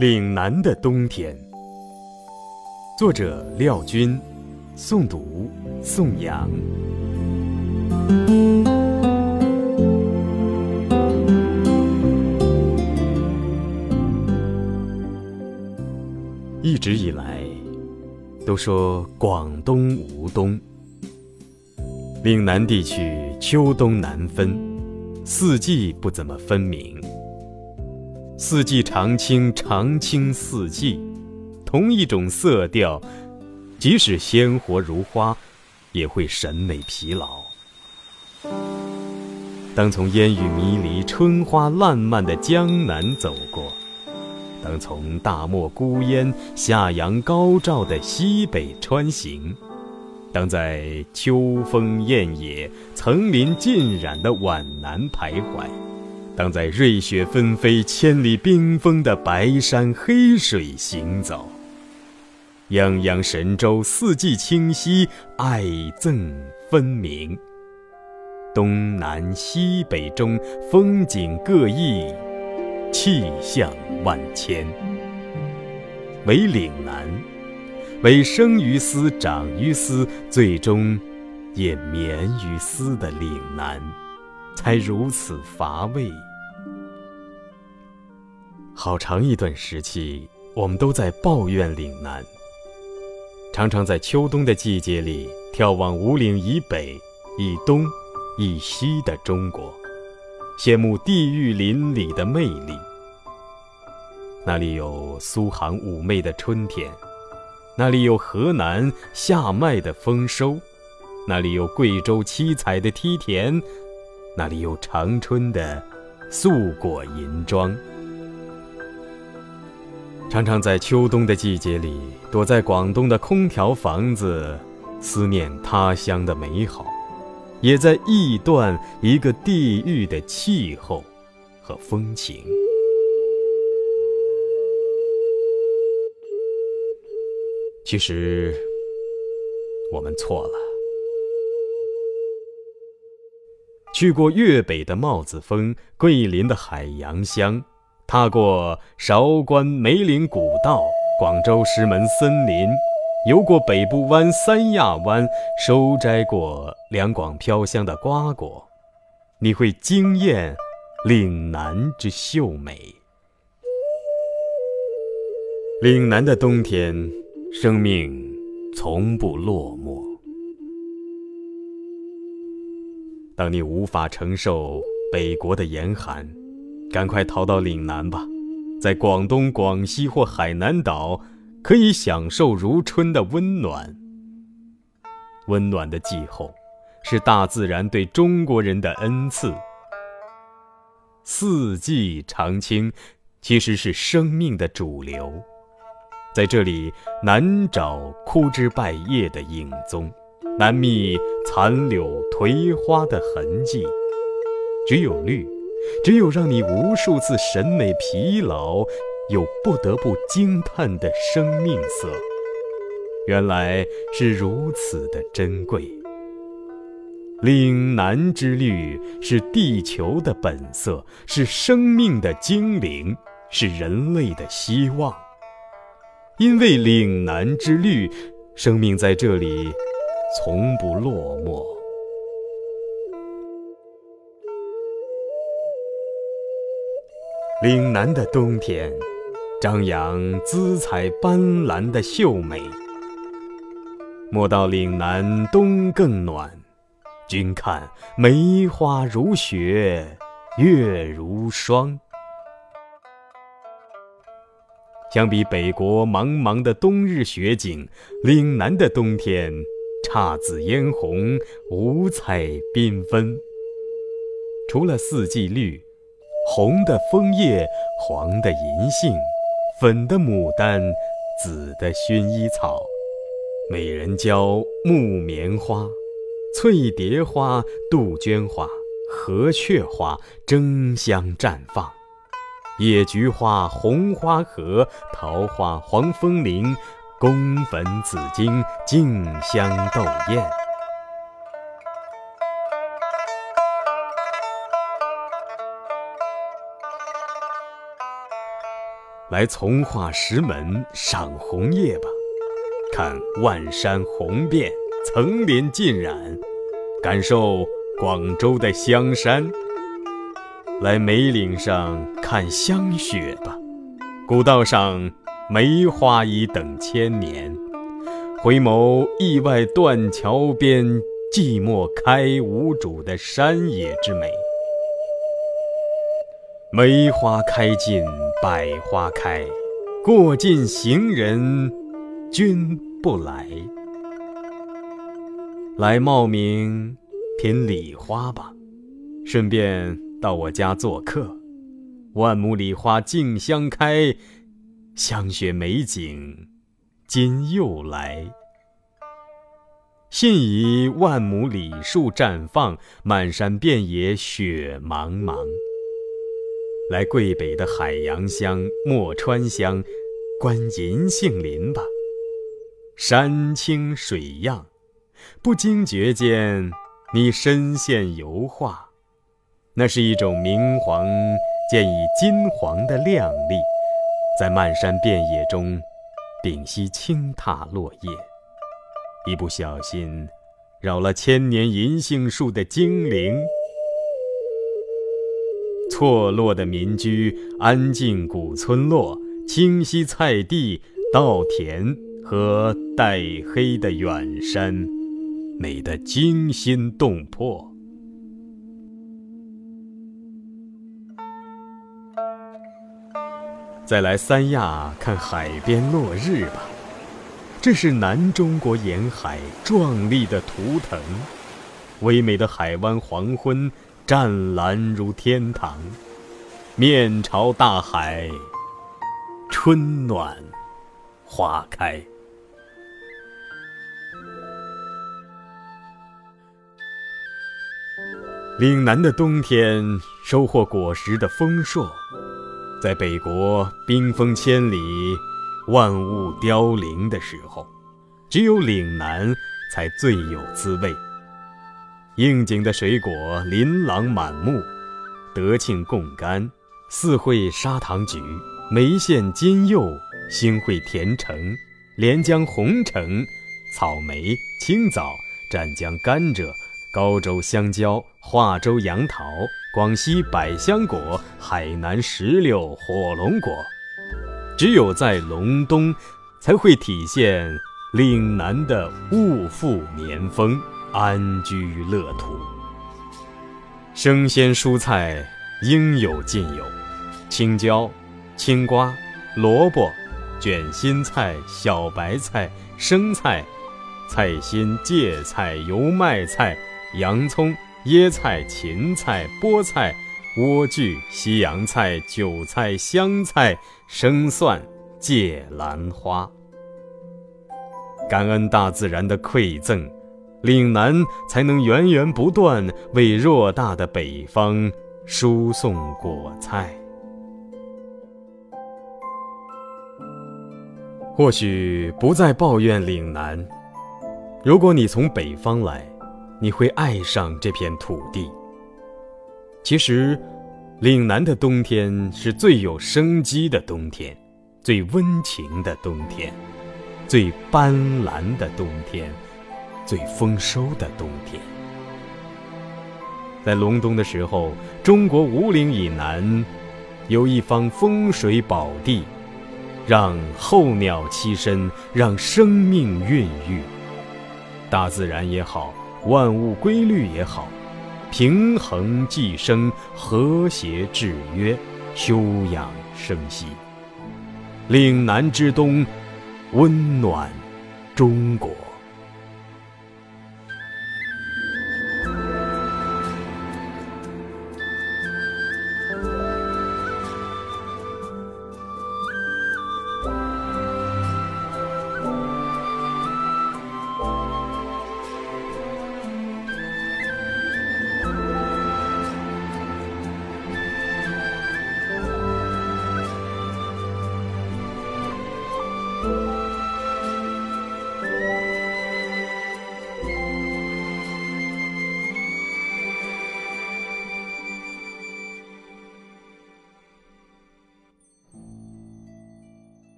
岭南的冬天，作者廖军，诵读宋阳。一直以来，都说广东无冬。岭南地区秋冬难分，四季不怎么分明。四季常青，常青四季，同一种色调，即使鲜活如花，也会审美疲劳。当从烟雨迷离、春花烂漫的江南走过，当从大漠孤烟、夏阳高照的西北穿行。当在秋风艳野、层林尽染的皖南徘徊，当在瑞雪纷飞、千里冰封的白山黑水行走，泱泱神州，四季清晰，爱憎分明。东南西北中，风景各异，气象万千。唯岭南。为生于斯、长于斯，最终也眠于斯的岭南，才如此乏味。好长一段时期，我们都在抱怨岭南，常常在秋冬的季节里眺望五岭以北、以东、以西的中国，羡慕地狱林里的魅力。那里有苏杭妩媚的春天。那里有河南夏麦的丰收，那里有贵州七彩的梯田，那里有长春的素果银装。常常在秋冬的季节里，躲在广东的空调房子，思念他乡的美好，也在臆断一个地域的气候和风情。其实，我们错了。去过粤北的帽子峰、桂林的海洋乡，踏过韶关梅岭古道、广州石门森林，游过北部湾、三亚湾，收摘过两广飘香的瓜果，你会惊艳岭南之秀美。岭南的冬天。生命从不落寞。当你无法承受北国的严寒，赶快逃到岭南吧，在广东、广西或海南岛，可以享受如春的温暖。温暖的气候，是大自然对中国人的恩赐。四季常青，其实是生命的主流。在这里难找枯枝败叶的影踪，难觅残柳颓花的痕迹，只有绿，只有让你无数次审美疲劳又不得不惊叹的生命色，原来是如此的珍贵。岭南之绿是地球的本色，是生命的精灵，是人类的希望。因为岭南之绿，生命在这里从不落寞。岭南的冬天，张扬姿彩斑斓的秀美。莫道岭南冬更暖，君看梅花如雪，月如霜。相比北国茫茫的冬日雪景，岭南的冬天姹紫嫣红，五彩缤纷。除了四季绿，红的枫叶，黄的银杏，粉的牡丹，紫的薰衣草，美人蕉、木棉花、翠蝶花、杜鹃花、河雀花争相绽放。野菊花、红花荷、桃花、黄风铃、宫粉紫荆竞相斗艳。来从化石门赏红叶吧，看万山红遍，层林尽染，感受广州的香山。来梅岭上看香雪吧，古道上梅花已等千年。回眸意外断桥边，寂寞开无主的山野之美。梅花开尽百花开，过尽行人君不来。来茂名品礼花吧，顺便到我家做客。万亩礼花竞相开，香雪美景。今又来，信以万亩李树绽放，满山遍野雪茫茫。来桂北的海洋乡、墨川乡，观银杏林吧。山清水漾，不经觉间，你身陷油画，那是一种明黄渐以金黄的亮丽，在漫山遍野中。屏息轻踏落叶，一不小心扰了千年银杏树的精灵。错落的民居，安静古村落，清晰菜地、稻田和带黑的远山，美得惊心动魄。再来三亚看海边落日吧，这是南中国沿海壮丽的图腾。唯美的海湾黄昏，湛蓝如天堂，面朝大海，春暖花开。岭南的冬天，收获果实的丰硕。在北国冰封千里、万物凋零的时候，只有岭南才最有滋味。应景的水果琳琅满目，德庆贡柑、四惠砂糖橘、梅县金柚、新会甜橙、连江红橙、草莓、青枣、湛江甘蔗。高州香蕉、化州杨桃、广西百香果、海南石榴、火龙果，只有在隆冬，才会体现岭南的物阜年丰、安居乐土。生鲜蔬菜应有尽有，青椒、青瓜、萝卜、卷心菜、小白菜、生菜、菜心、芥菜、油麦菜。洋葱、椰菜、芹菜、菠菜、莴苣、西洋菜、韭菜、香菜、生蒜、芥兰花。感恩大自然的馈赠，岭南才能源源不断为偌大的北方输送果菜。或许不再抱怨岭南，如果你从北方来。你会爱上这片土地。其实，岭南的冬天是最有生机的冬天，最温情的冬天，最斑斓的冬天，最丰收的冬天。在隆冬的时候，中国五岭以南有一方风水宝地，让候鸟栖身，让生命孕育。大自然也好。万物规律也好，平衡寄生，和谐制约，休养生息。岭南之冬，温暖中国。